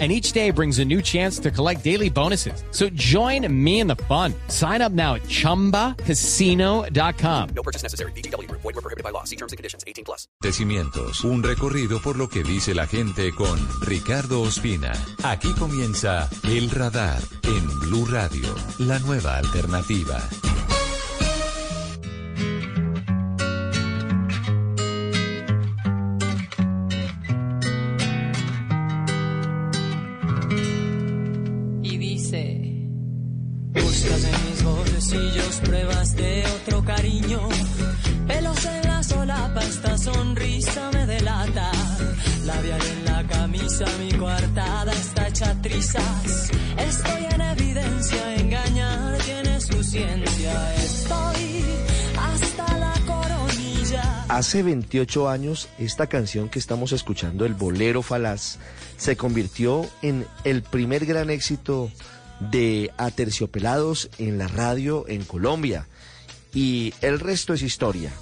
and each day brings a new chance to collect daily bonuses. So join me in the fun. Sign up now at ChumbaCasino.com. No purchase necessary. BGW. Void were prohibited by law. See terms and conditions. 18 plus. Tecimientos. Un recorrido por lo que dice la gente con Ricardo Ospina. Aquí comienza El Radar en Blue Radio, la nueva alternativa. Pruebas de otro cariño. Pelos en la solapa, esta sonrisa me delata. Labial en la camisa, mi coartada está hecha trizas. Estoy en evidencia, engañar tiene su ciencia. Estoy hasta la coronilla. Hace 28 años, esta canción que estamos escuchando, el bolero falaz, se convirtió en el primer gran éxito de Aterciopelados en la radio en Colombia. Y el resto es historia.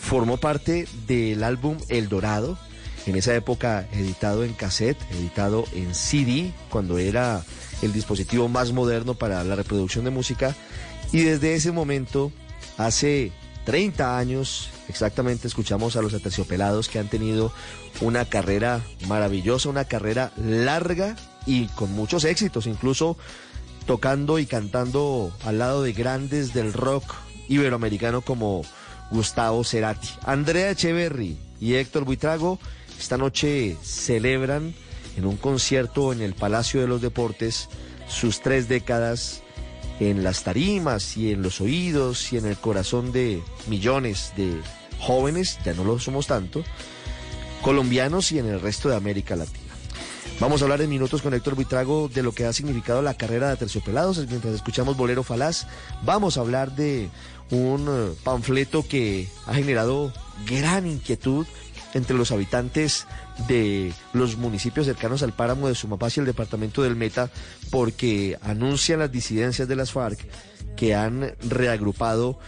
Formó parte del álbum El Dorado, en esa época editado en cassette, editado en CD, cuando era el dispositivo más moderno para la reproducción de música. Y desde ese momento, hace 30 años, exactamente escuchamos a los aterciopelados que han tenido una carrera maravillosa, una carrera larga y con muchos éxitos, incluso tocando y cantando al lado de grandes del rock iberoamericano como Gustavo Cerati. Andrea Echeverry y Héctor Buitrago esta noche celebran en un concierto en el Palacio de los Deportes sus tres décadas en las tarimas y en los oídos y en el corazón de millones de jóvenes, ya no lo somos tanto, colombianos y en el resto de América Latina. Vamos a hablar en minutos con Héctor Buitrago de lo que ha significado la carrera de Terciopelados. Mientras escuchamos Bolero Falaz, vamos a hablar de un eh, panfleto que ha generado gran inquietud entre los habitantes de los municipios cercanos al páramo de Sumapaz y el departamento del Meta, porque anuncian las disidencias de las FARC que han reagrupado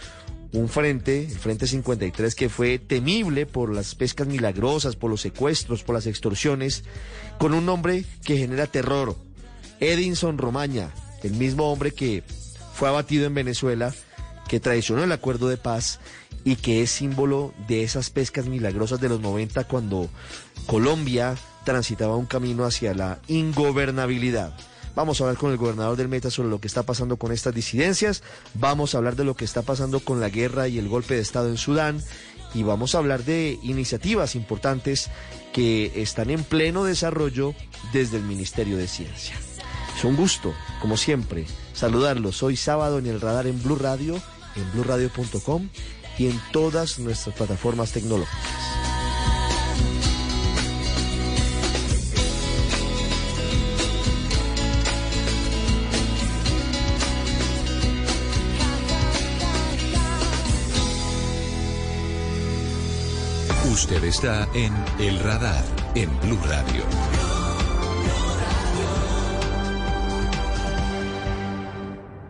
un frente, el Frente 53, que fue temible por las pescas milagrosas, por los secuestros, por las extorsiones, con un nombre que genera terror. Edinson Romaña, el mismo hombre que fue abatido en Venezuela, que traicionó el acuerdo de paz y que es símbolo de esas pescas milagrosas de los 90 cuando Colombia transitaba un camino hacia la ingobernabilidad. Vamos a hablar con el gobernador del Meta sobre lo que está pasando con estas disidencias. Vamos a hablar de lo que está pasando con la guerra y el golpe de Estado en Sudán. Y vamos a hablar de iniciativas importantes que están en pleno desarrollo desde el Ministerio de Ciencia. Es un gusto, como siempre, saludarlos. Hoy sábado en el radar en Blue Radio, en bluradio.com y en todas nuestras plataformas tecnológicas. Usted está en El Radar en Blue Radio.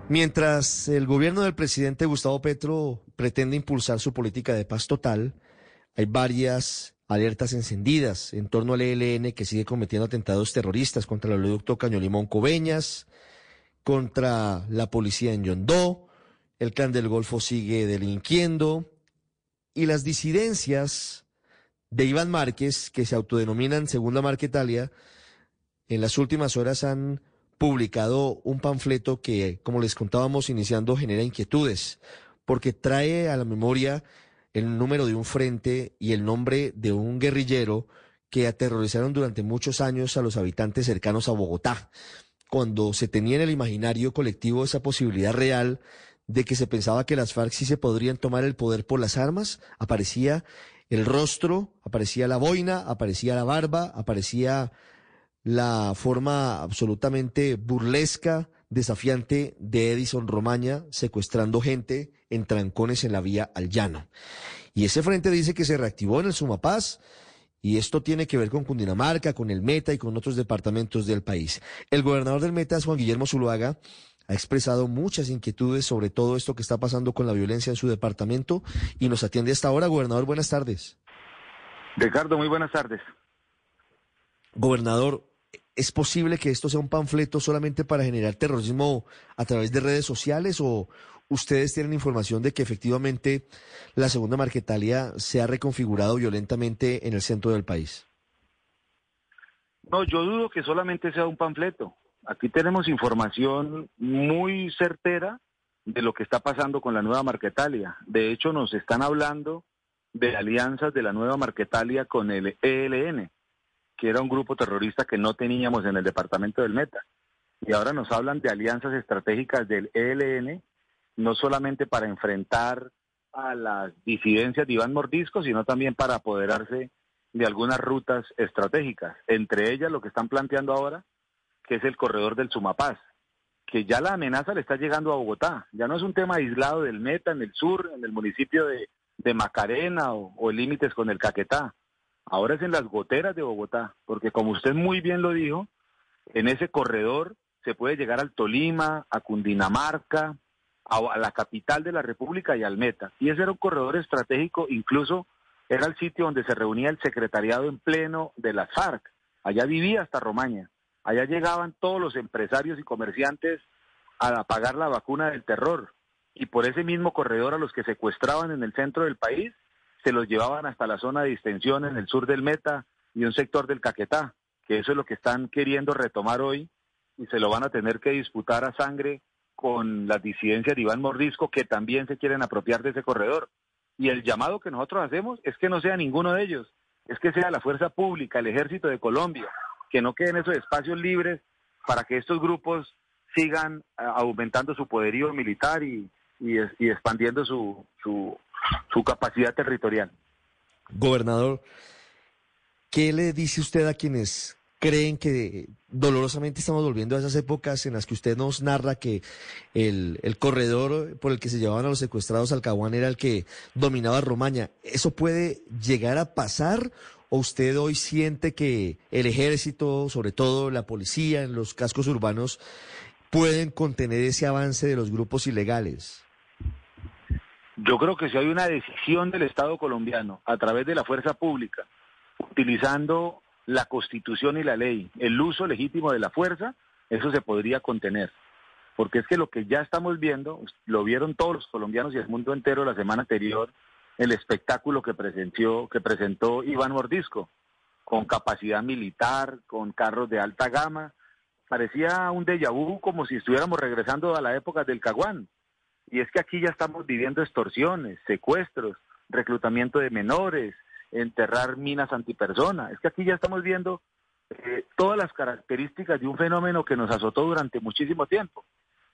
Mientras el gobierno del presidente Gustavo Petro pretende impulsar su política de paz total, hay varias alertas encendidas en torno al ELN que sigue cometiendo atentados terroristas contra el oleoducto Caño Limón Coveñas, contra la policía en Yondó, el clan del Golfo sigue delinquiendo y las disidencias de Iván Márquez, que se autodenominan Segunda Marquetalia, en las últimas horas han publicado un panfleto que, como les contábamos iniciando, genera inquietudes, porque trae a la memoria el número de un frente y el nombre de un guerrillero que aterrorizaron durante muchos años a los habitantes cercanos a Bogotá, cuando se tenía en el imaginario colectivo esa posibilidad real de que se pensaba que las FARC sí se podrían tomar el poder por las armas, aparecía el rostro, aparecía la boina, aparecía la barba, aparecía la forma absolutamente burlesca, desafiante de Edison Romaña secuestrando gente en trancones en la vía al llano. Y ese frente dice que se reactivó en el Sumapaz y esto tiene que ver con Cundinamarca, con el Meta y con otros departamentos del país. El gobernador del Meta, Juan Guillermo Zuluaga, ha expresado muchas inquietudes sobre todo esto que está pasando con la violencia en su departamento y nos atiende hasta ahora. Gobernador, buenas tardes. Ricardo, muy buenas tardes. Gobernador, ¿es posible que esto sea un panfleto solamente para generar terrorismo a través de redes sociales o ustedes tienen información de que efectivamente la segunda Marquetalia se ha reconfigurado violentamente en el centro del país? No, yo dudo que solamente sea un panfleto. Aquí tenemos información muy certera de lo que está pasando con la nueva Marquetalia. De hecho, nos están hablando de alianzas de la nueva Marquetalia con el ELN, que era un grupo terrorista que no teníamos en el departamento del Meta. Y ahora nos hablan de alianzas estratégicas del ELN, no solamente para enfrentar a las disidencias de Iván Mordisco, sino también para apoderarse de algunas rutas estratégicas. Entre ellas lo que están planteando ahora que es el corredor del Sumapaz, que ya la amenaza le está llegando a Bogotá. Ya no es un tema aislado del Meta, en el sur, en el municipio de, Macarena o, o límites con el Caquetá. Ahora es en las goteras de Bogotá, porque como usted muy bien lo dijo, en ese corredor se puede llegar al Tolima, a Cundinamarca, a, la capital de la República y al Meta. Y ese era un corredor estratégico, incluso era el sitio donde se reunía el secretariado en pleno de las FARC. Allá vivía hasta Romaña. Allá llegaban todos los empresarios y comerciantes a pagar la vacuna del terror y por ese mismo corredor a los que secuestraban en el centro del país se los llevaban hasta la zona de distensión en el sur del Meta y un sector del Caquetá, que eso es lo que están queriendo retomar hoy y se lo van a tener que disputar a sangre con las disidencias de Iván Mordisco que también se quieren apropiar de ese corredor. Y el llamado que nosotros hacemos es que no sea ninguno de ellos, es que sea la fuerza pública, el ejército de Colombia, que no queden esos espacios libres para que estos grupos sigan eh, aumentando su poderío militar y, y, expandiendo su, su, su capacidad territorial. Gobernador, ¿qué le dice usted a quienes creen que dolorosamente estamos volviendo a esas épocas en las que usted nos narra que el, el, corredor por el que se llevaban a los secuestrados al Caguán era el que dominaba Romaña. ¿Eso puede llegar a pasar ¿O usted hoy siente que el ejército, sobre todo la policía en los cascos urbanos, pueden contener ese avance de los grupos ilegales? Yo creo que si hay una decisión del Estado colombiano a través de la fuerza pública, utilizando la constitución y la ley, el uso legítimo de la fuerza, eso se podría contener. Porque es que lo que ya estamos viendo, lo vieron todos los colombianos y el mundo entero la semana anterior, el espectáculo que presentó, que presentó Iván Mordisco, con capacidad militar, con carros de alta gama. Parecía un déjà vu como si estuviéramos regresando a la época del Caguán. Y es que aquí ya estamos viviendo extorsiones, secuestros, reclutamiento de menores, enterrar minas antipersona. Es que aquí ya estamos viendo eh, todas las características de un fenómeno que nos azotó durante muchísimo tiempo.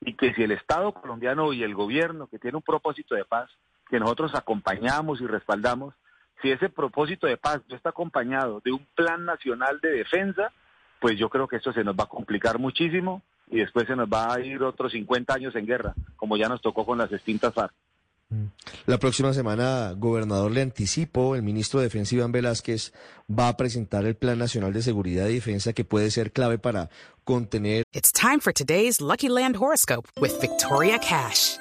Y que si el Estado colombiano y el gobierno, que tiene un propósito de paz, que nosotros acompañamos y respaldamos, si ese propósito de paz no está acompañado de un plan nacional de defensa, pues yo creo que esto se nos va a complicar muchísimo y después se nos va a ir otros 50 años en guerra, como ya nos tocó con las extintas FARC. Mm. La próxima semana, gobernador, le anticipo, el ministro de Defensa Iván Velázquez va a presentar el Plan Nacional de Seguridad y Defensa que puede ser clave para contener. It's time for today's Lucky Land horoscope with Victoria Cash.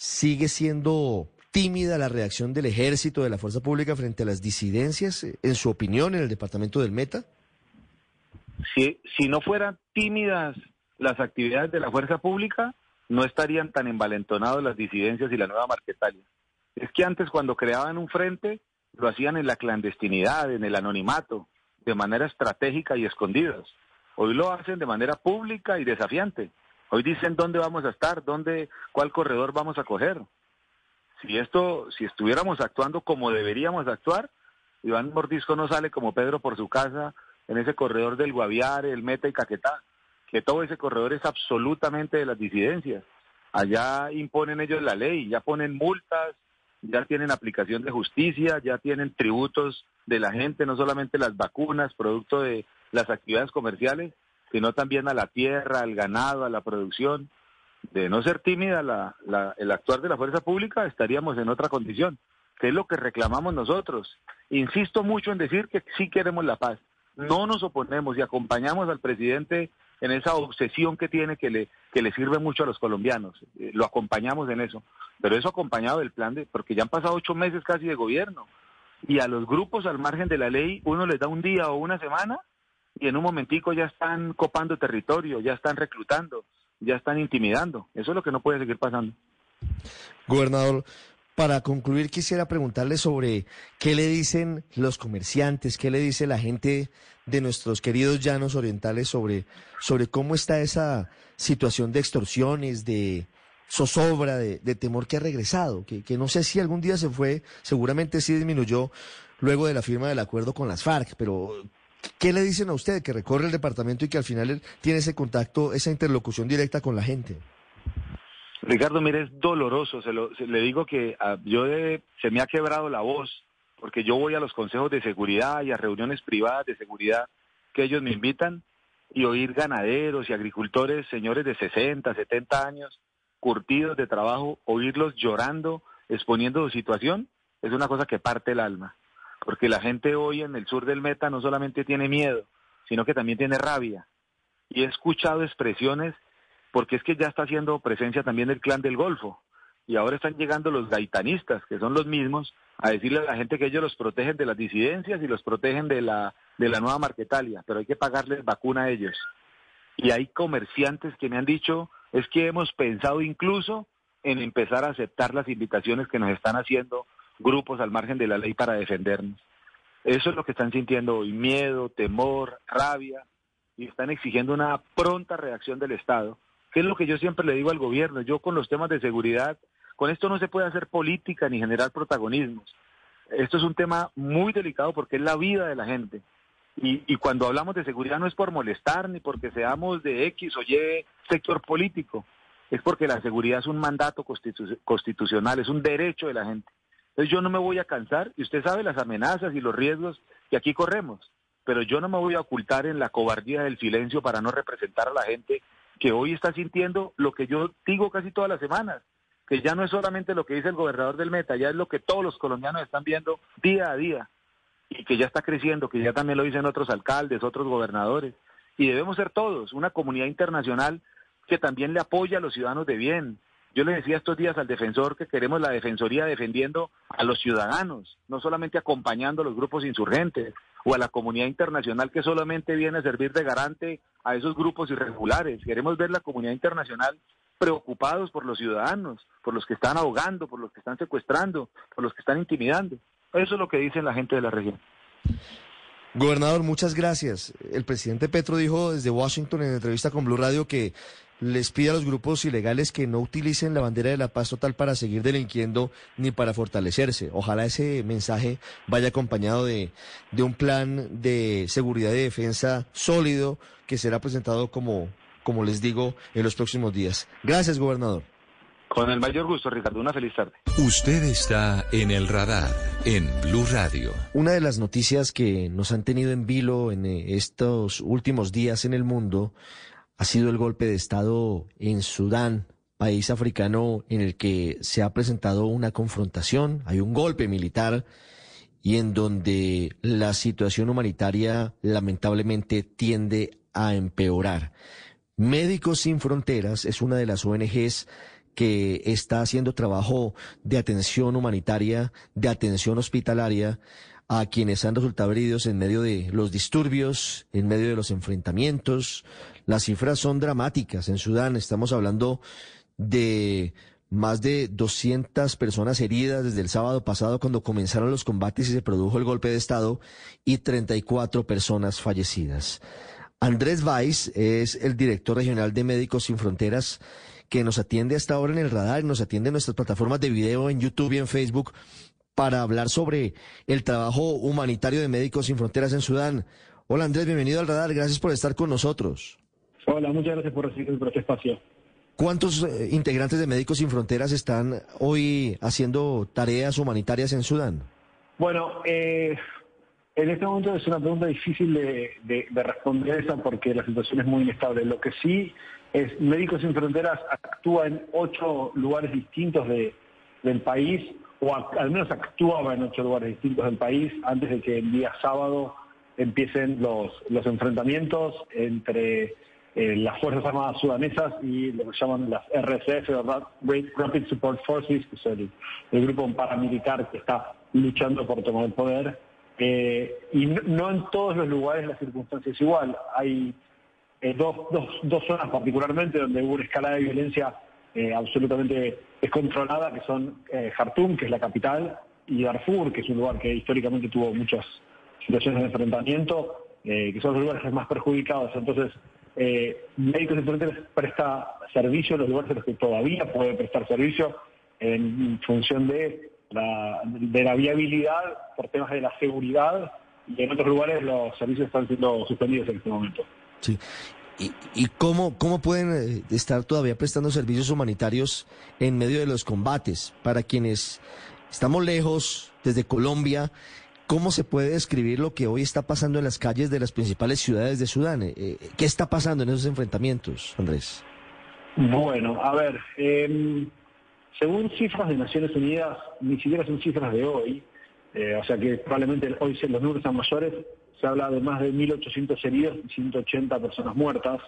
sigue siendo tímida la reacción del ejército, de la fuerza pública frente a las disidencias, eh, en su opinión, en el departamento del Meta? Si, no fueran tímidas las actividades de la fuerza pública, no estarían tan envalentonados las disidencias y la nueva Marquetalia. Es que antes cuando creaban un frente, lo hacían en la clandestinidad, en el anonimato, de manera estratégica y escondidas. Hoy lo hacen de manera pública y desafiante. Hoy dicen dónde vamos a estar, dónde, cuál corredor vamos a coger. Si esto, si estuviéramos actuando como deberíamos actuar, Iván Mordisco no sale como Pedro por su casa en ese corredor del Guaviare, el Meta y Caquetá, que todo ese corredor es absolutamente de las disidencias. Allá imponen ellos la ley, ya ponen multas, ya tienen aplicación de justicia, ya tienen tributos de la gente, no solamente las vacunas, producto de las actividades comerciales, sino también a la tierra, al ganado, a la producción. De no ser tímida la, la, el actuar de la fuerza pública, estaríamos en otra condición, que es lo que reclamamos nosotros. Insisto mucho en decir que sí queremos la paz, no nos oponemos y acompañamos al presidente en esa obsesión que tiene que le, que le sirve mucho a los colombianos. Eh, lo acompañamos en eso. Pero eso acompañado del plan de, porque ya han pasado ocho meses casi de gobierno. Y a los grupos al margen de la ley, uno les da un día o una semana y en un momentico ya están copando territorio, ya están reclutando, ya están intimidando. Eso es lo que no puede seguir pasando. Gobernador, para concluir quisiera preguntarle sobre qué le dicen los comerciantes, qué le dice la gente de nuestros queridos llanos orientales sobre, sobre cómo está esa situación de extorsiones, de zozobra, de, de temor que ha regresado, que, que no sé si algún día se fue, seguramente sí disminuyó luego de la firma del acuerdo con las FARC, pero ¿qué le dicen a usted que recorre el departamento y que al final tiene ese contacto, esa interlocución directa con la gente? Ricardo, mire, es doloroso. Se lo, se- le digo que ah, yo de- se me ha quebrado la voz porque yo voy a los consejos de seguridad y a reuniones privadas de seguridad que ellos me invitan y oír ganaderos y agricultores, señores de 60, 70 años, curtidos de trabajo, oírlos llorando, exponiendo su situación, es una cosa que parte el alma. Porque la gente hoy en el sur del Meta no solamente tiene miedo, sino que también tiene rabia. Y he escuchado expresiones porque es que ya está haciendo presencia también el clan del Golfo. Y ahora están llegando los gaitanistas, que son los mismos, a decirle a la gente que ellos los protegen de las disidencias y los protegen de la, de la nueva Marquetalia, pero hay que pagarles vacuna a ellos. Y hay comerciantes que me han dicho, es que hemos pensado incluso en empezar a aceptar las invitaciones que nos están haciendo grupos al margen de la ley para defendernos. Eso es lo que están sintiendo hoy, miedo, temor, rabia, y están exigiendo una pronta reacción del Estado, que es lo que yo siempre le digo al gobierno. Yo con los temas de seguridad, con esto no se puede hacer política ni generar protagonismos. Esto es un tema muy delicado porque es la vida de la gente. Y, cuando hablamos de seguridad no es por molestar ni porque seamos de X o Y sector político, es porque la seguridad es un mandato constitu- constitucional, es un derecho de la gente. Entonces yo no me voy a cansar, y usted sabe las amenazas y los riesgos que aquí corremos, pero yo no me voy a ocultar en la cobardía del silencio para no representar a la gente que hoy está sintiendo lo que yo digo casi todas las semanas, que ya no es solamente lo que dice el gobernador del Meta, ya es lo que todos los colombianos están viendo día a día y que ya está creciendo, que ya también lo dicen otros alcaldes, otros gobernadores. Y debemos ser todos, una comunidad internacional que también le apoya a los ciudadanos de bien. Yo le decía estos días al defensor que queremos la defensoría defendiendo a los ciudadanos, no solamente acompañando a los grupos insurgentes o a la comunidad internacional que solamente viene a servir de garante a esos grupos irregulares. Queremos ver la comunidad internacional preocupados por los ciudadanos, por los que están ahogando, por los que están secuestrando, por los que están intimidando. Eso es lo que dicen la gente de la región. Gobernador, muchas gracias. El presidente Petro dijo desde Washington en entrevista con Blue Radio que les pide a los grupos ilegales que no utilicen la bandera de la paz total para seguir delinquiendo ni para fortalecerse. Ojalá ese mensaje vaya acompañado de, de un plan de seguridad y defensa sólido que será presentado como, como les digo, en los próximos días. Gracias, gobernador. Con el mayor gusto, Ricardo. Una feliz tarde. Usted está en el radar en Blue Radio. Una de las noticias que nos han tenido en vilo en eh, estos últimos días en el mundo ha sido el golpe de Estado en Sudán, país africano en el que se ha presentado una confrontación, hay un golpe militar y en donde la situación humanitaria lamentablemente tiende a empeorar. Médicos Sin Fronteras es una de las ONGs que está haciendo trabajo de atención humanitaria, de atención hospitalaria a quienes han resultado heridos en medio de los disturbios, en medio de los enfrentamientos. Las cifras son dramáticas. En Sudán estamos hablando de más de 200 personas heridas desde el sábado pasado cuando comenzaron los combates y se produjo el golpe de Estado y 34 personas fallecidas. Andrés Weiss es el director regional de Médicos Sin Fronteras que nos atiende hasta ahora en el radar nos atiende en nuestras plataformas de video en YouTube y en Facebook para hablar sobre el trabajo humanitario de Médicos Sin Fronteras en Sudán. Hola Andrés, bienvenido al radar, gracias por estar con nosotros. Hola, muchas gracias por recibir por este espacio. ¿Cuántos eh, integrantes de Médicos Sin Fronteras están hoy haciendo tareas humanitarias en Sudán? Bueno, eh, en este momento es una pregunta difícil de, de, de, responder esa porque la situación es muy inestable. Lo que sí es Médicos Sin Fronteras actúa en ocho lugares distintos de, del país, o a, al menos actuaba en ocho lugares distintos del país antes de que el día sábado empiecen los, los enfrentamientos entre eh, las Fuerzas Armadas Sudanesas y lo que llaman las RSF, Rapid Support Forces, que es el, grupo paramilitar que está luchando por tomar el poder. Eh, y no, no, en todos los lugares la circunstancia es igual. Hay eh, dos, dos, dos, zonas particularmente donde hubo una escala de violencia eh, absolutamente descontrolada, que son Jartum, que es la capital, y Darfur, que es un lugar que históricamente tuvo muchas situaciones de enfrentamiento, que son los lugares más perjudicados. Entonces, eh, Médicos Sin Fronteras presta servicio en los lugares en los que todavía puede prestar servicio en función de la, de la viabilidad por temas de la seguridad y en otros lugares los servicios están siendo suspendidos en este momento. Sí. ¿Y, y cómo, cómo pueden eh, estar todavía prestando servicios humanitarios en medio de los combates para quienes estamos lejos desde Colombia? ¿Cómo se puede describir lo que hoy está pasando en las calles de las principales ciudades de Sudán? Eh, ¿Qué está pasando en esos enfrentamientos, Andrés? Bueno, a ver, eh, según cifras de Naciones Unidas, ni siquiera son cifras de hoy, eh, o sea que probablemente hoy los números son mayores, se habla de más de 1.800 heridos y 180 personas muertas.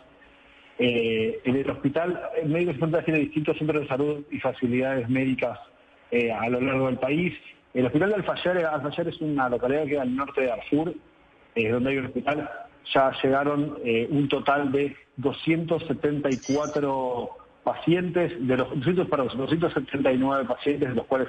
Eh, en el hospital, el Fronteras tiene distintos centros de salud y facilidades médicas eh, a lo largo del país. El hospital de Alfayar, Alfayar es una localidad que queda al norte de Darfur, eh, donde hay un hospital. Ya llegaron eh, un total de 274 pacientes, de los 200, perdón, 279 pacientes, de los cuales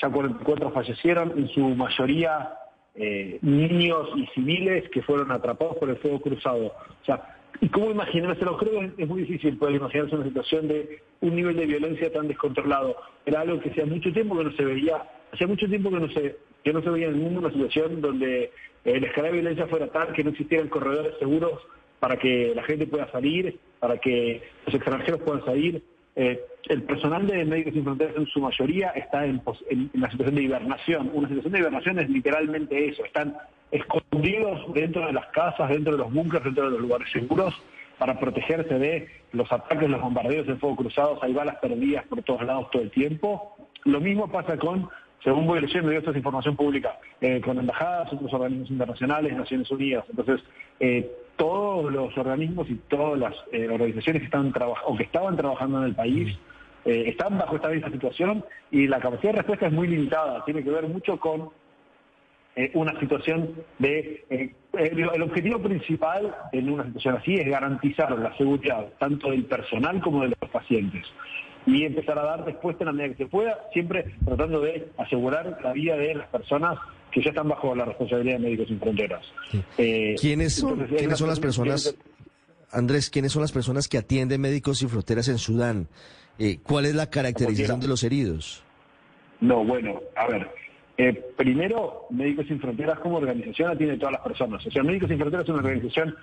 ya 44 fallecieron, en su mayoría eh, niños y civiles que fueron atrapados por el fuego cruzado. O sea, ¿Y cómo imaginárselo? Creo que es muy difícil poder imaginarse una situación de un nivel de violencia tan descontrolado. Era algo que hacía mucho tiempo que no se veía, hacía mucho tiempo que no se, que no se veía en el mundo una situación donde eh, la escala de violencia fuera tal que no existieran corredores seguros para que la gente pueda salir, para que los extranjeros puedan salir. Eh, el personal de Médicos Sin Fronteras en su mayoría está en, en, en, la situación de hibernación. Una situación de hibernación es literalmente eso, están escondidos dentro de las casas, dentro de los búnkers, dentro de los lugares seguros, para protegerse de los ataques, los bombardeos de fuego cruzados, hay balas perdidas por todos lados todo el tiempo. Lo mismo pasa con, según voy leyendo, y esto es información pública, eh, con embajadas, otros organismos internacionales, Naciones Unidas. Entonces, eh, todos los organismos y todas las eh, organizaciones que están o que estaban trabajando en el país están bajo esta misma situación y la capacidad de respuesta es muy limitada. Tiene que ver mucho con una situación de... El objetivo principal en una situación así es garantizar la seguridad tanto del personal como de los pacientes y empezar a dar respuesta en la medida que se pueda, siempre tratando de asegurar la vida de las personas que ya están bajo la responsabilidad de Médicos Sin Fronteras. Sí. Eh, ¿Quiénes son, entonces, ¿quiénes son las personas, Andrés, quiénes son las personas que atienden Médicos Sin Fronteras en Sudán? Eh, ¿Cuál es la caracterización de los heridos? No, bueno, a ver, eh, primero, Médicos Sin Fronteras como organización atiende a todas las personas. O sea, Médicos Sin Fronteras es una organización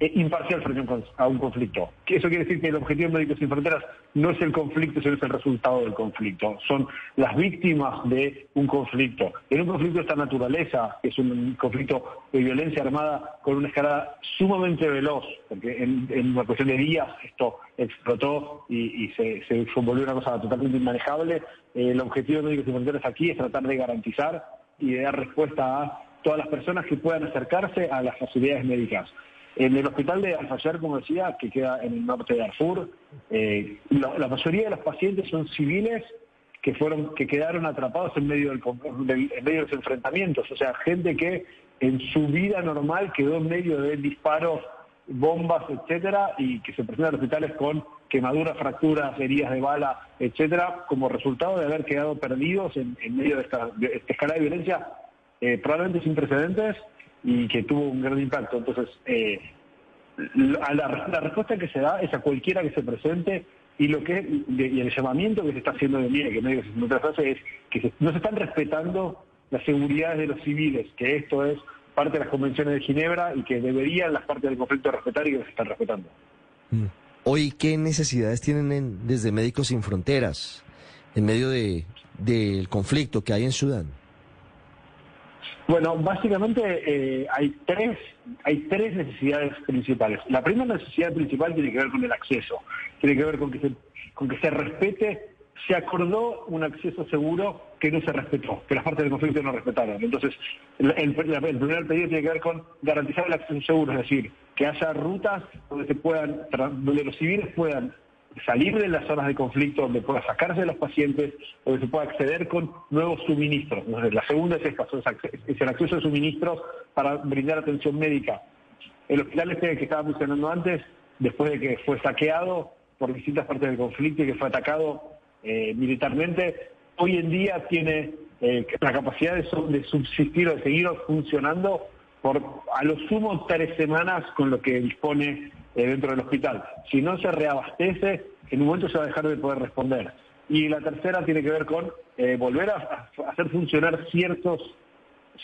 imparcial frente a un conflicto. Eso quiere decir que el objetivo de Médicos Sin Fronteras no es el conflicto, sino es el resultado del conflicto. Son las víctimas de un conflicto. En un conflicto de esta naturaleza, que es un conflicto de violencia armada con una escalada sumamente veloz, porque en, una cuestión de días esto explotó y, y se, se, volvió una cosa totalmente inmanejable, eh, el objetivo de Médicos Sin Fronteras aquí es tratar de garantizar y de dar respuesta a todas las personas que puedan acercarse a las facilidades médicas. En el hospital de Alfayar, como decía, que queda en el norte de Darfur, eh, la, mayoría de los pacientes son civiles que fueron, que quedaron atrapados en medio, del, medio de los enfrentamientos, o sea, gente que en su vida normal quedó en medio de disparos, bombas, etcétera, y que se presentan en hospitales con quemaduras, fracturas, heridas de bala, etcétera, como resultado de haber quedado perdidos en, en medio de esta, de escala de violencia eh, probablemente sin precedentes y que tuvo un gran impacto. Entonces, eh, la, respuesta que se da es a cualquiera que se presente y lo que y el llamamiento que se está haciendo de MIE, que Médicos Sin Fronteras hace, es que se- no se están respetando las seguridades de los civiles, que esto es parte de las convenciones de Ginebra y que deberían las partes del conflicto respetar y que se están respetando. Mm. Hoy, ¿qué necesidades tienen en- desde Médicos Sin Fronteras en medio de, del conflicto que hay en Sudán? Bueno, básicamente eh, hay tres hay tres necesidades principales. La primera necesidad principal tiene que ver con el acceso, tiene que ver con que se, con que se respete. Se acordó un acceso seguro que no se respetó, que las partes del conflicto no respetaron. Entonces, el, el- primer pedido tiene que ver con garantizar el acceso seguro, es decir, que haya rutas donde se puedan, donde los civiles puedan salir de las zonas de conflicto, donde pueda sacarse de los pacientes, donde se pueda acceder con nuevos suministros. La segunda es esta, es el acceso a suministros para brindar atención médica. El hospital este que estaba mencionando antes, después de que fue saqueado por distintas partes del conflicto y que fue atacado eh, militarmente, hoy en día tiene eh, la capacidad de, de subsistir o de seguir funcionando por a lo sumo tres semanas con lo que dispone eh, dentro del hospital. Si no se reabastece, en un momento se va a dejar de poder responder. Y la tercera tiene que ver con eh, volver a, hacer funcionar ciertos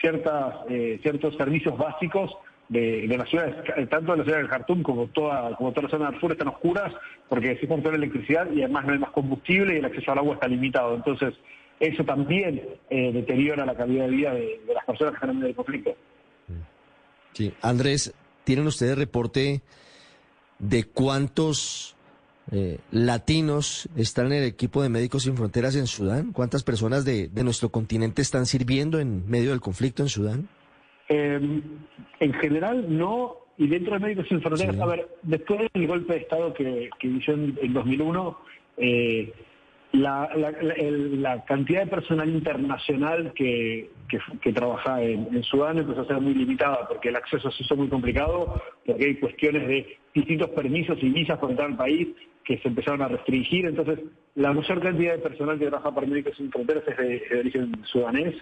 ciertas, eh, ciertos servicios básicos de, de las ciudades, ca- tanto de la ciudad de Khartoum como toda, como toda la zona del sur están oscuras porque se cortó la electricidad y además no hay más combustible y el acceso al agua está limitado. Entonces, eso también eh, deteriora la calidad de vida de, las personas que están en del conflicto. Sí. Andrés, ¿tienen ustedes reporte de cuántos eh, latinos están en el equipo de Médicos Sin Fronteras en Sudán? ¿Cuántas personas de, de nuestro continente están sirviendo en medio del conflicto en Sudán? Eh, en general no, y dentro de Médicos Sin Fronteras, Sí. a ver, después del golpe de Estado que, que inició en, en 2001, eh, la, la- cantidad de personal internacional que, que, que trabaja en, Sudán empezó a ser muy limitada, porque el acceso se hizo muy complicado, porque hay cuestiones de distintos permisos y visas para entrar al país que se empezaron a restringir, entonces la mayor cantidad de personal que trabaja para Médicos Sin Fronteras es de, origen sudanés,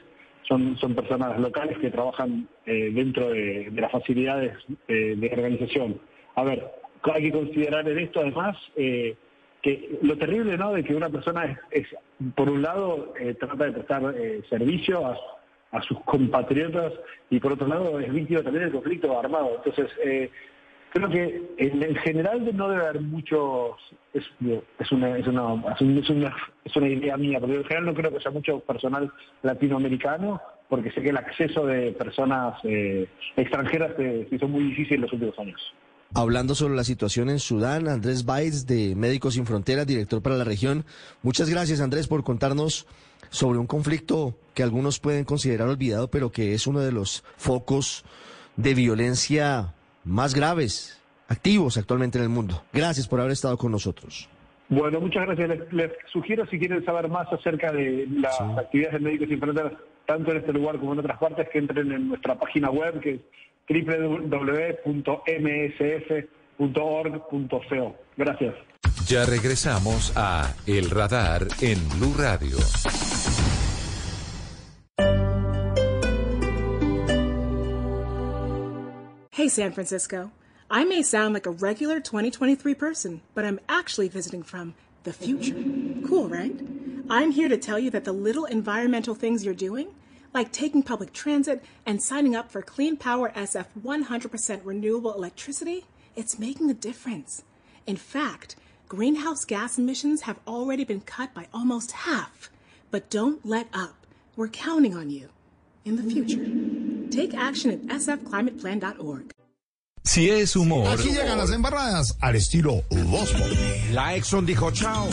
son, son personas locales que trabajan eh, dentro de, de las facilidades eh, de organización. A ver, hay que considerar en esto además eh, que lo terrible no de que una persona es, es, por un lado eh, trata de prestar eh, servicio a, a sus compatriotas y por otro lado es víctima también del conflicto armado. Entonces, eh, creo que en, en general no debe haber muchos es, es una es una es una, es una, idea mía porque en general no creo que haya mucho personal latinoamericano porque sé que el acceso de personas eh, extranjeras se hizo muy difícil en los últimos años Hablando sobre la situación en Sudán, Andrés Baez de Médicos Sin Fronteras, director para la región. Muchas gracias, Andrés, por contarnos sobre un conflicto que algunos pueden considerar olvidado, pero que es uno de los focos de violencia más graves, activos actualmente en el mundo. Gracias por haber estado con nosotros. Bueno, muchas gracias. Les, les sugiero si quieren saber más acerca de las Sí. actividades de Médicos Sin Fronteras, tanto en este lugar como en otras partes, que entren en nuestra página web que es www.msf.org.co. Gracias. Ya regresamos a El Radar en Blue Radio. Hey, San Francisco. I may sound like a regular 2023 person, but I'm actually visiting from the future. Cool, right? I'm here to tell you that the little environmental things you're doing, like taking public transit and signing up for Clean Power SF 100% renewable electricity, it's making a difference. In fact, greenhouse gas emissions have already been cut by almost half. But don't let up. We're counting on you in the future. Take action at sfclimateplan.org. Si es humor, Aquí llegan las embarradas al estilo Voz La Exxon dijo chao,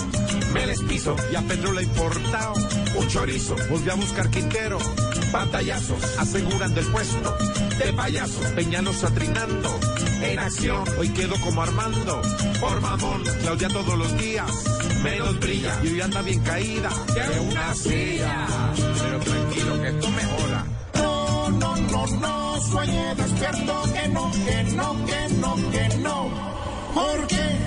me les piso y a Pedro le ha importado un chorizo. Volvió a buscar Quintero, pantallazos aseguran del puesto de payaso. Peñanos atrinando en acción, hoy quedo como Armando. Por mamón, Claudia todos los días, menos brilla y hoy anda bien caída que una silla. Pero tranquilo que esto mejora. No, no, no, no, sueñe despierto, que no, que no, que no, que no. Porque,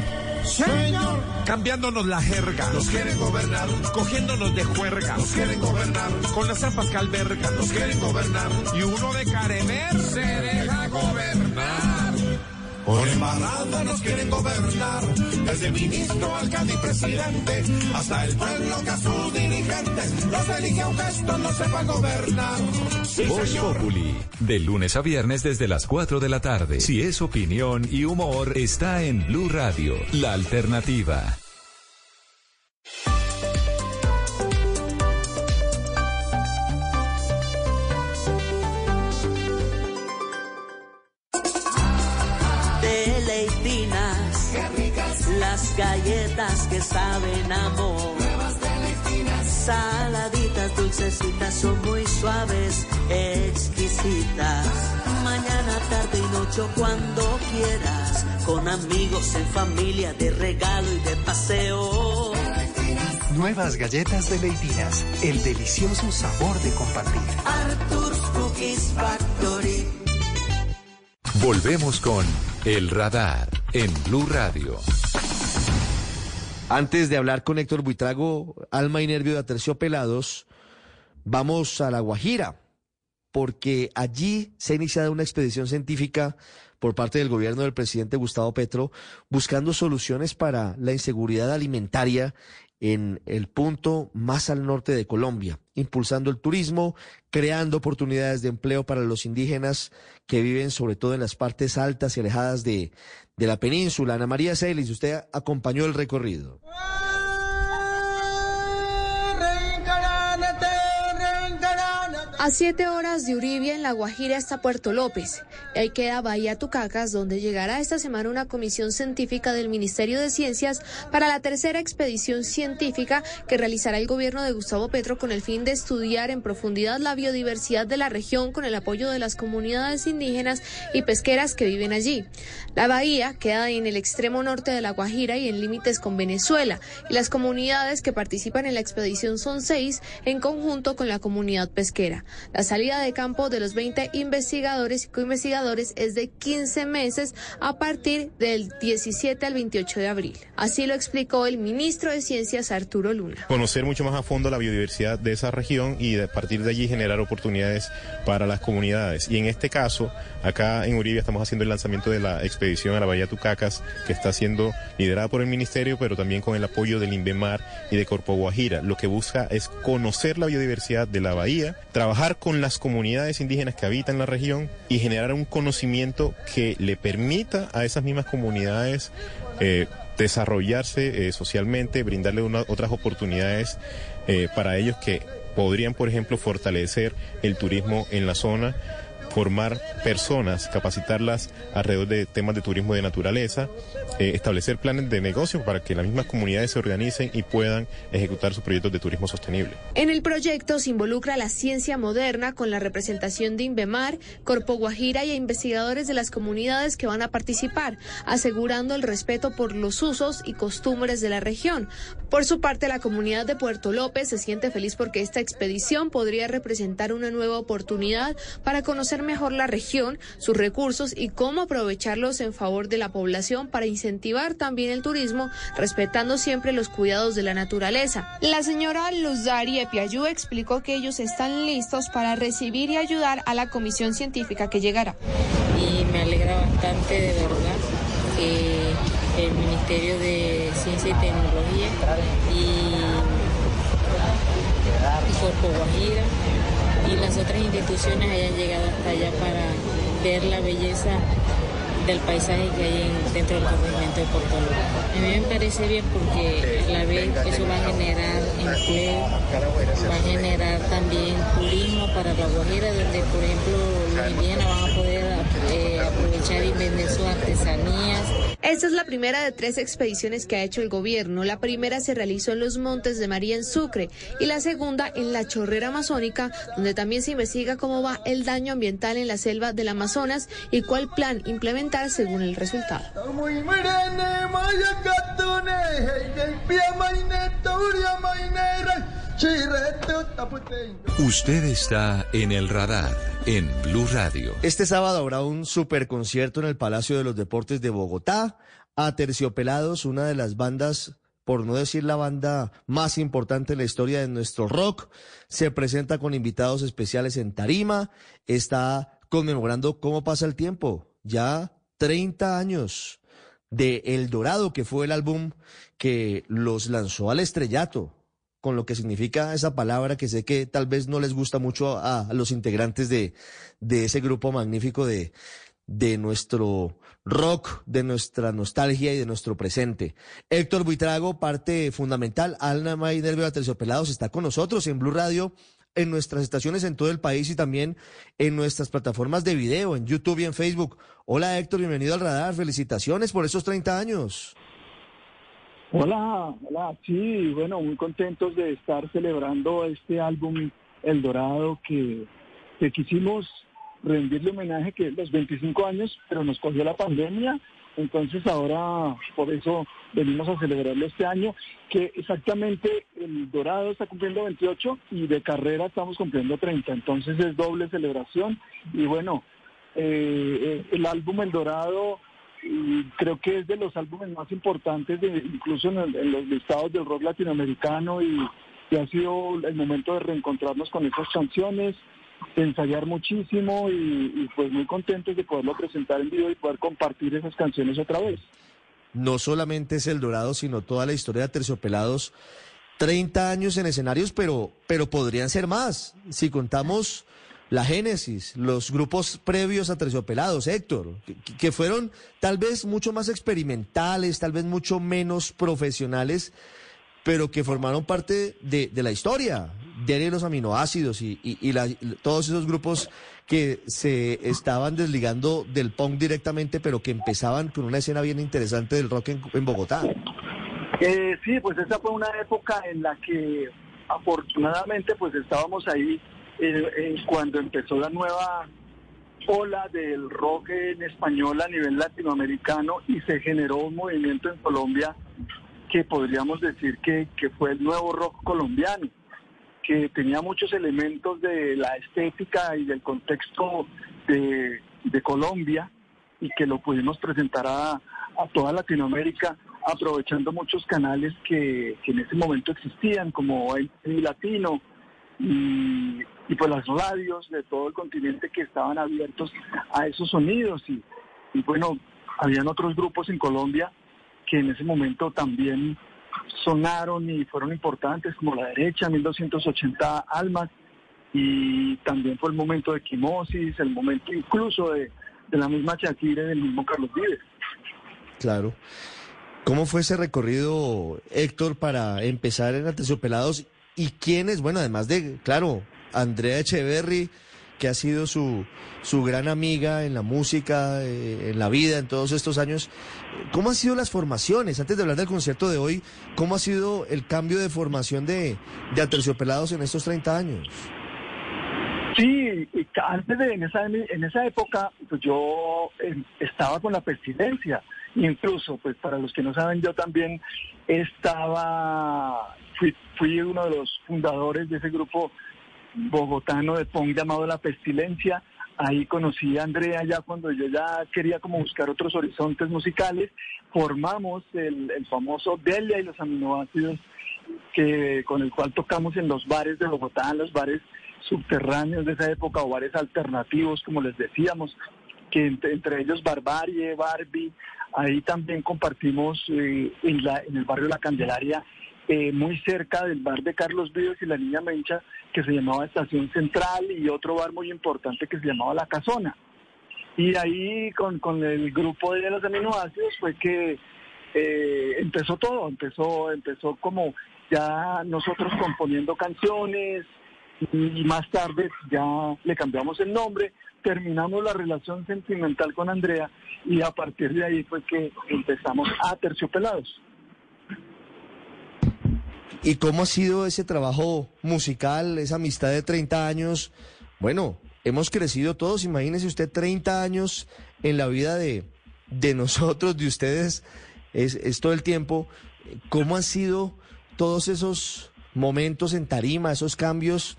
señor, Cambiándonos la jerga, nos quieren gobernar, cogiéndonos de juerga, nos quieren gobernar, con las trampas que albergan, nos quieren gobernar, y uno de caremer se deja gobernar. Por embarrada nos quieren gobernar, desde ministro, alcalde y presidente, hasta el pueblo que a sus dirigentes los elige aunque esto no sepa gobernar. Sí, Voz señor. Populi, de lunes a viernes desde las 4 de la tarde. Si es opinión y humor, está en Blue Radio, la alternativa. Galletas que saben amor. Saladitas, dulcecitas, son muy suaves, exquisitas. Mañana, tarde y noche, cuando quieras. Con amigos, en familia, de regalo y de paseo. Nuevas galletas de Leitinas, el delicioso sabor de compartir. Arthur's Cookies Factory. Volvemos con El Radar en Blue Radio. Antes de hablar con Héctor Buitrago, alma y nervio de Aterciopelados, vamos a La Guajira, porque allí se ha iniciado una expedición científica por parte del gobierno del presidente Gustavo Petro, buscando soluciones para la inseguridad alimentaria en el punto más al norte de Colombia, impulsando el turismo, creando oportunidades de empleo para los indígenas que viven sobre todo en las partes altas y alejadas de, de la península. Ana María Celis, usted acompañó el recorrido. A siete horas de Uribia, en La Guajira, está Puerto López. Ahí queda Bahía Tucacas, donde llegará esta semana una comisión científica del Ministerio de Ciencias para la tercera expedición científica que realizará el gobierno de Gustavo Petro con el fin de estudiar en profundidad la biodiversidad de la región con el apoyo de las comunidades indígenas y pesqueras que viven allí. La bahía queda en el extremo norte de La Guajira y en límites con Venezuela. Y las comunidades que participan en la expedición son seis, en conjunto con la comunidad pesquera. La salida de campo de los 20 investigadores y coinvestigadores es de 15 meses a partir del 17 al 28 de abril. Así lo explicó el ministro de Ciencias Arturo Luna. Conocer mucho más a fondo la biodiversidad de esa región y a partir de allí generar oportunidades para las comunidades. Y en este caso, acá en Uribe estamos haciendo el lanzamiento de la expedición a la Bahía Tucacas, que está siendo liderada por el ministerio, pero también con el apoyo del INVEMAR y de Corpo Guajira. Lo que busca es conocer la biodiversidad de la bahía, trabajar con las comunidades indígenas que habitan la región y generar un conocimiento que le permita a esas mismas comunidades eh, desarrollarse eh, socialmente, brindarle una- otras oportunidades eh, para ellos que podrían, por ejemplo, fortalecer el turismo en la zona formar personas, capacitarlas alrededor de temas de turismo de naturaleza, eh, establecer planes de negocio para que las mismas comunidades se organicen y puedan ejecutar sus proyectos de turismo sostenible. En el proyecto se involucra la ciencia moderna con la representación de Inbemar, Corpo Guajira y investigadores de las comunidades que van a participar, asegurando el respeto por los usos y costumbres de la región. Por su parte, la comunidad de Puerto López se siente feliz porque esta expedición podría representar una nueva oportunidad para conocer mejor la región, sus recursos y cómo aprovecharlos en favor de la población para incentivar también el turismo, respetando siempre los cuidados de la naturaleza. La señora Luz Dari Epiayú explicó que ellos están listos para recibir y ayudar a la comisión científica que llegará. y me alegra bastante de verdad que el Ministerio de Ciencia y Tecnología y, y Corpo Guajira y las otras instituciones hayan llegado hasta allá para ver la belleza del paisaje que hay en- dentro del corregimiento de Puerto. A mí me parece bien porque a la vez eso va a generar empleo, va a generar también turismo para la Guajira, donde por ejemplo los indígenas van a poder eh, aprovechar y vender sus artesanías. Esta es la primera de tres expediciones que ha hecho el gobierno. La primera se realizó en los Montes de María en Sucre y la segunda en la Chorrera Amazónica, donde también se investiga cómo va el daño ambiental en la selva del Amazonas y cuál plan implementar según el resultado. Usted está en el radar en Blue Radio. Este sábado habrá un superconcierto en el Palacio de los Deportes de Bogotá. A Terciopelados, una de las bandas, por no decir la banda más importante en la historia de nuestro rock, se presenta con invitados especiales en Tarima. Está conmemorando cómo pasa el tiempo. Ya 30 años de El Dorado, que fue el álbum que los lanzó al estrellato, con lo que significa esa palabra que sé que tal vez no les gusta mucho a, los integrantes de, de ese grupo magnífico de, de nuestro rock, de nuestra nostalgia y de nuestro presente. Héctor Buitrago, parte fundamental, Alma y Nervio Terciopelados, está con nosotros en Blue Radio, en nuestras estaciones en todo el país y también en nuestras plataformas de video, en YouTube y en Facebook. Hola Héctor, bienvenido al radar, felicitaciones por esos 30 años. Hola, hola, sí, bueno, muy contentos de estar celebrando este álbum El Dorado que, que quisimos rendirle homenaje que los 25 años, pero nos cogió la pandemia, entonces ahora por eso venimos a celebrarlo este año, que exactamente el Dorado está cumpliendo 28 y de carrera estamos cumpliendo 30, entonces es doble celebración. Y bueno, eh, el álbum El Dorado y creo que es de los álbumes más importantes, de, incluso en, los listados del rock latinoamericano y, ha sido el momento de reencontrarnos con esas canciones, de ensayar muchísimo y, y pues muy contentos de poderlo presentar en vivo y poder compartir esas canciones otra vez. No solamente es El Dorado, sino toda la historia de Terciopelados. 30 años en escenarios, pero, pero podrían ser más. Si contamos la génesis, los grupos previos a Terciopelados, Héctor, que, fueron tal vez mucho más experimentales, tal vez mucho menos profesionales, pero que formaron parte de, de la historia, de los aminoácidos y, y- y la- todos esos grupos que se estaban desligando del punk directamente, pero que empezaban con una escena bien interesante del rock en, en Bogotá. Eh, sí, pues esa fue una época en la que afortunadamente pues estábamos ahí cuando empezó la nueva ola del rock en español a nivel latinoamericano y se generó un movimiento en Colombia que podríamos decir que, que fue el nuevo rock colombiano, que tenía muchos elementos de la estética y del contexto de, de Colombia y que lo pudimos presentar a, a toda Latinoamérica aprovechando muchos canales que, que en ese momento existían, como el Latino y, y pues las radios de todo el continente que estaban abiertos a esos sonidos. Y, bueno, habían otros grupos en Colombia que en ese momento también sonaron y fueron importantes, como La Derecha, 1280 Almas, y también fue el momento de Quimosis, el momento incluso de, de la misma Shakira del mismo Carlos Vives. Claro. ¿Cómo fue ese recorrido, Héctor, para empezar en Aterciopelados? ¿Y quiénes? Bueno, además de, claro, Andrea Echeverry, que ha sido su, su gran amiga en la música, eh, en la vida, en todos estos años. ¿Cómo han sido las formaciones? Antes de hablar del concierto de hoy, ¿cómo ha sido el cambio de formación de, de Aterciopelados en estos 30 años? Sí, antes de en esa, en esa época, pues yo eh, estaba con la pestilencia. Incluso, pues para los que no saben, yo también estaba, fui, fui uno de los fundadores de ese grupo bogotano de punk llamado La Pestilencia. Ahí conocí a Andrea ya cuando yo ya quería como buscar otros horizontes musicales. Formamos el, famoso Delia y los aminoácidos que con el cual tocamos en los bares de Bogotá, en los bares subterráneos de esa época o bares alternativos, como les decíamos, que entre, entre ellos Barbarie, Barbie, ahí también compartimos eh, en, la- en el barrio La Candelaria, eh, muy cerca del bar de Carlos Vives y la Niña Mencha, que se llamaba Estación Central, y otro bar muy importante que se llamaba La Casona. Y ahí con, con el grupo de los aminoácidos fue que eh, empezó todo, empezó, empezó como ya nosotros componiendo canciones y más tarde ya le cambiamos el nombre, terminamos la relación sentimental con Andrea y a partir de ahí fue que empezamos a Terciopelados. ¿Y cómo ha sido ese trabajo musical, esa amistad de 30 años? Bueno, hemos crecido todos, imagínese usted 30 años en la vida de, de nosotros, de ustedes, es, todo el tiempo. ¿Cómo han sido todos esos momentos en tarima, esos cambios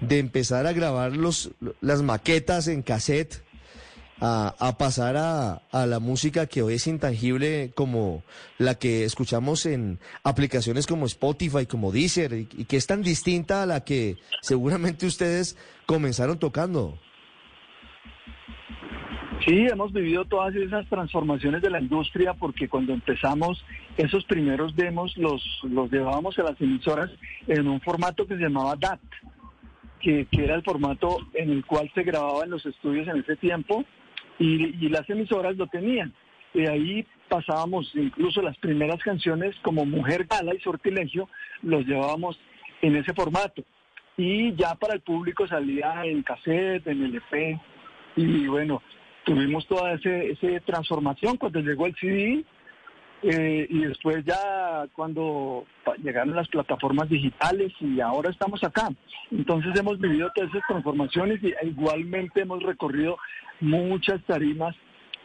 de empezar a grabar los, las maquetas en cassette? A, pasar a, la música que hoy es intangible como la que escuchamos en aplicaciones como Spotify, como Deezer, y, y que es tan distinta a la que seguramente ustedes comenzaron tocando. Sí, hemos vivido todas esas transformaciones de la industria porque cuando empezamos esos primeros demos los, los llevábamos a las emisoras en un formato que se llamaba DAT, que, que era el formato en el cual se grababa en los estudios en ese tiempo y, y las emisoras lo tenían. De ahí pasábamos incluso las primeras canciones como Mujer Gala y Sortilegio, los llevábamos en ese formato. Y ya para el público salía en cassette, en LP. Y bueno, tuvimos toda ese, esa transformación cuando llegó el CD. Eh, y después ya cuando llegaron las plataformas digitales y ahora estamos acá. Entonces hemos vivido todas esas transformaciones y e igualmente hemos recorrido muchas tarimas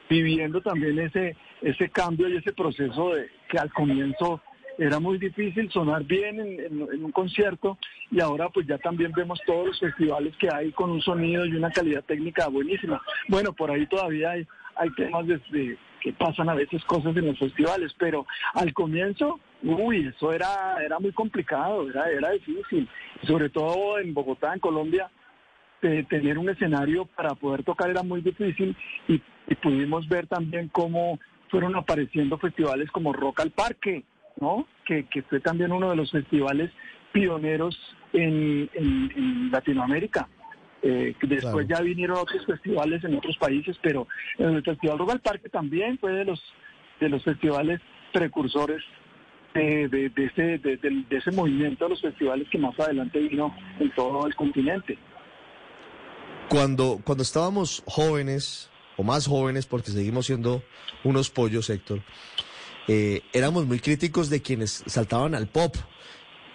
viviendo también ese, ese cambio y ese proceso de que al comienzo era muy difícil sonar bien en, un concierto y ahora pues ya también vemos todos los festivales que hay con un sonido y una calidad técnica buenísima. Bueno, por ahí todavía hay, hay temas desde que pasan a veces cosas en los festivales, pero al comienzo, uy, eso era, era muy complicado, era, era difícil, sobre todo en Bogotá, en Colombia, tener un escenario para poder tocar era muy difícil y, pudimos ver también cómo fueron apareciendo festivales como Rock al Parque, ¿no? Que, que fue también uno de los festivales pioneros en Latinoamérica. Eh, después ya vinieron otros festivales en otros países, pero el Festival Rock al Parque también fue de los de los festivales precursores de, de- de ese, de ese movimiento de los festivales que más adelante vino en todo el continente. Cuando, cuando estábamos jóvenes, o más jóvenes, porque seguimos siendo unos pollos, Héctor, eh, éramos muy críticos de quienes saltaban al pop.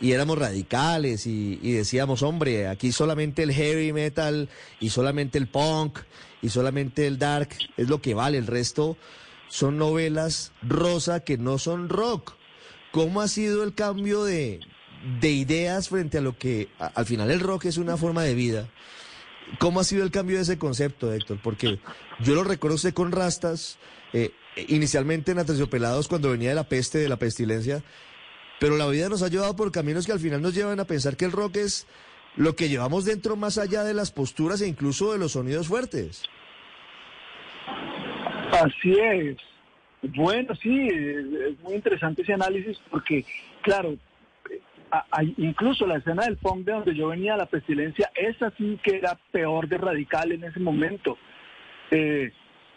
Y éramos radicales y, decíamos, hombre, aquí solamente el heavy metal y solamente el punk y solamente el dark es lo que vale. El resto son novelas rosa que no son rock. ¿Cómo ha sido el cambio de, de ideas frente a lo que al final el rock es una forma de vida? ¿Cómo ha sido el cambio de ese concepto, Héctor? Porque yo lo recuerdo usted con rastas, eh, inicialmente en Aterciopelados cuando venía de la peste, de la pestilencia, pero la vida nos ha llevado por caminos que al final nos llevan a pensar que el rock es lo que llevamos dentro más allá de las posturas e incluso de los sonidos fuertes. Así es. Bueno, sí, es muy interesante ese análisis porque, claro, hay- incluso la escena del punk de donde yo venía, la pestilencia, esa sí que era peor de radical en ese momento. Eh,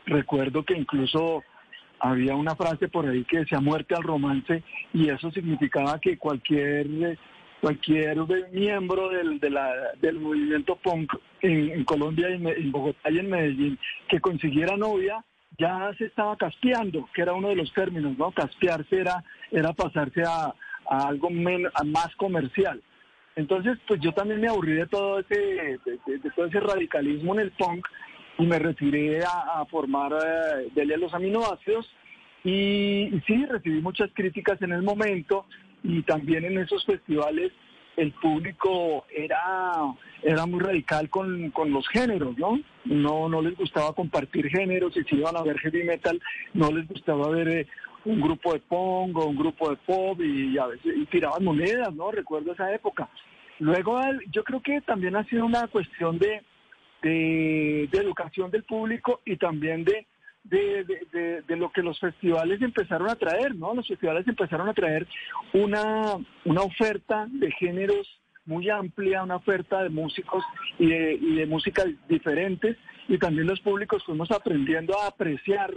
recuerdo que incluso había una frase por ahí que decía muerte al romance y eso significaba que cualquier cualquier miembro del, de la- del movimiento punk en, Colombia, y en, en Bogotá y en Medellín que consiguiera novia ya se estaba caspeando, que era uno de los términos, ¿no? Caspearse era, era pasarse a, a algo men- más comercial. Entonces, pues yo también me aburrí de todo ese, de todo ese radicalismo en el punk y me retiré a, formar eh, Delia los aminoácidos y, y sí, recibí muchas críticas en el momento y también en esos festivales el público era, era muy radical con, con los géneros, ¿no? ¿no? No les gustaba compartir géneros y si iban a ver heavy metal no les gustaba ver eh, un grupo de punk o un grupo de pop y, a veces y tiraban monedas, ¿no? Recuerdo esa época. Luego yo creo que también ha sido una cuestión de, de, educación del público y también de, de, lo que los festivales empezaron a traer, ¿no? Los festivales empezaron a traer una, una oferta de géneros muy amplia, una oferta de músicos y de, músicas diferentes y también los públicos fuimos aprendiendo a apreciar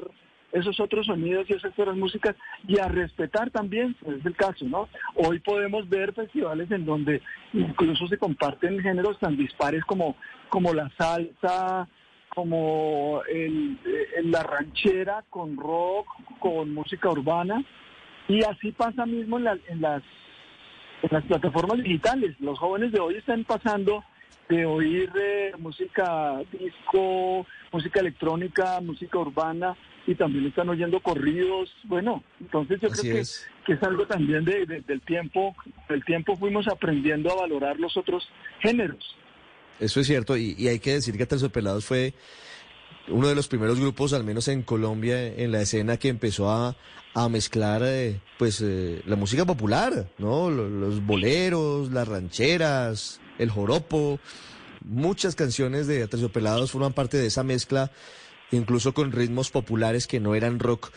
esos otros sonidos y esas otras músicas y a respetar también, pues, es el caso, ¿no? Hoy podemos ver festivales en donde incluso se comparten géneros tan dispares como, como la salsa, como el, eh, la ranchera con rock, con música urbana y así pasa mismo en, la- en las en las plataformas digitales. Los jóvenes de hoy están pasando de oír eh, música disco, música electrónica, música urbana y también están oyendo corridos. Bueno, entonces yo Así creo que es. que es algo también de- de- del tiempo. Del tiempo fuimos aprendiendo a valorar los otros géneros. Eso es cierto, y, y hay que decir que Aterciopelados fue uno de los primeros grupos, al menos en Colombia, en la escena que empezó a, a mezclar eh, pues eh, la música popular, ¿no? Lo- Los boleros, las rancheras, el joropo. Muchas canciones de Aterciopelados forman parte de esa mezcla incluso con ritmos populares que no eran rock.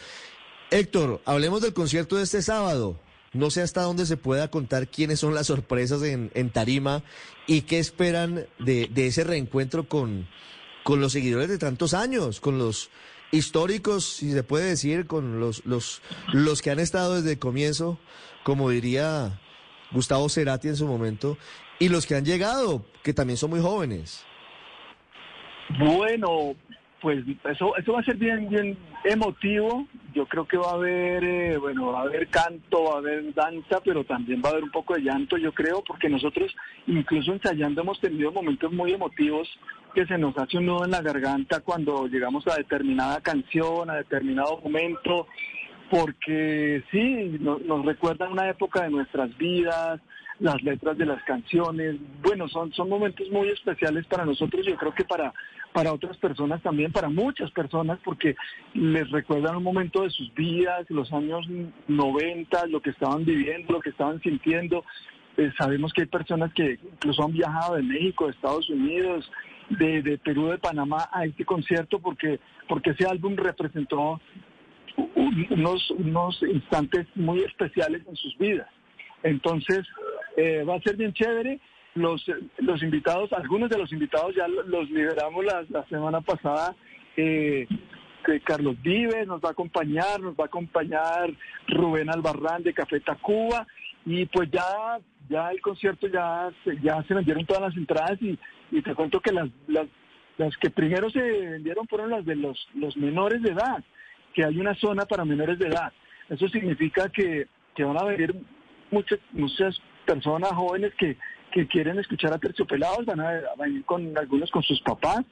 Héctor, hablemos del concierto de este sábado. No sé hasta dónde se pueda contar quiénes son las sorpresas en, en Tarima y qué esperan de, de ese reencuentro con, con los seguidores de tantos años, con los históricos, si se puede decir, con los, los, los que han estado desde el comienzo, como diría Gustavo Cerati en su momento, y los que han llegado, que también son muy jóvenes. Bueno, pues eso, eso va a ser bien, bien emotivo. Yo creo que va a haber, eh, bueno, va a haber canto, va a haber danza, pero también va a haber un poco de llanto, yo creo, porque nosotros, incluso ensayando, hemos tenido momentos muy emotivos que se nos hace un nudo en la garganta cuando llegamos a determinada canción, a determinado momento, porque sí, no- nos recuerda una época de nuestras vidas, las letras de las canciones. Bueno, son, son momentos muy especiales para nosotros, yo creo que para, para otras personas también, para muchas personas, porque les recuerdan un momento de sus vidas, los años 90, lo que estaban viviendo, lo que estaban sintiendo. Eh, sabemos que hay personas que incluso han viajado de México, de Estados Unidos, de, de Perú, de Panamá a este concierto porque, porque ese álbum representó unos, unos instantes muy especiales en sus vidas. Entonces, eh, va a ser bien chévere. Los, los invitados, algunos de los invitados ya lo- los liberamos la, la semana pasada. Eh, que Carlos Vives nos va a acompañar, nos va a acompañar Rubén Albarrán de Café Tacuba y pues ya ya el concierto ya ya se vendieron todas las entradas y, y te cuento que las, las las que primero se vendieron fueron las de los los menores de edad, que hay una zona para menores de edad. Eso significa que, que van a venir muchas muchas personas jóvenes que, que quieren escuchar a Terciopelados, van a, venir con algunos con sus papás,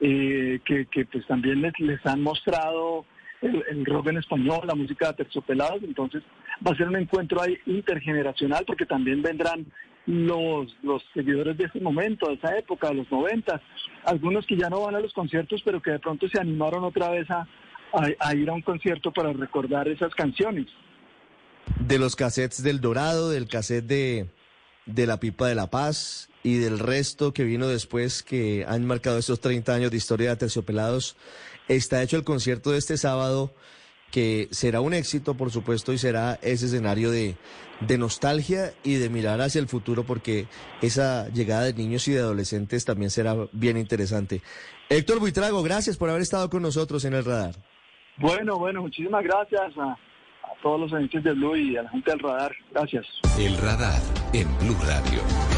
eh, que, que pues también les, les han mostrado el, el rock en español, la música de Terciopelados, entonces va a ser un encuentro ahí intergeneracional porque también vendrán los, los seguidores de ese momento, de esa época, de los noventas, algunos que ya no van a los conciertos pero que de pronto se animaron otra vez a, a- a ir a un concierto para recordar esas canciones. De los cassettes del Dorado, del cassette de, de La Pipa de la Paz y del resto que vino después que han marcado estos 30 años de historia de Terciopelados, está hecho el concierto de este sábado que será un éxito, por supuesto, y será ese escenario de, de nostalgia y de mirar hacia el futuro, porque esa llegada de niños y de adolescentes también será bien interesante. Héctor Buitrago, gracias por haber estado con nosotros en el radar. Bueno, bueno, muchísimas gracias a, a todos los oyentes de Blue y a la gente del radar. Gracias. El radar en Blue Radio.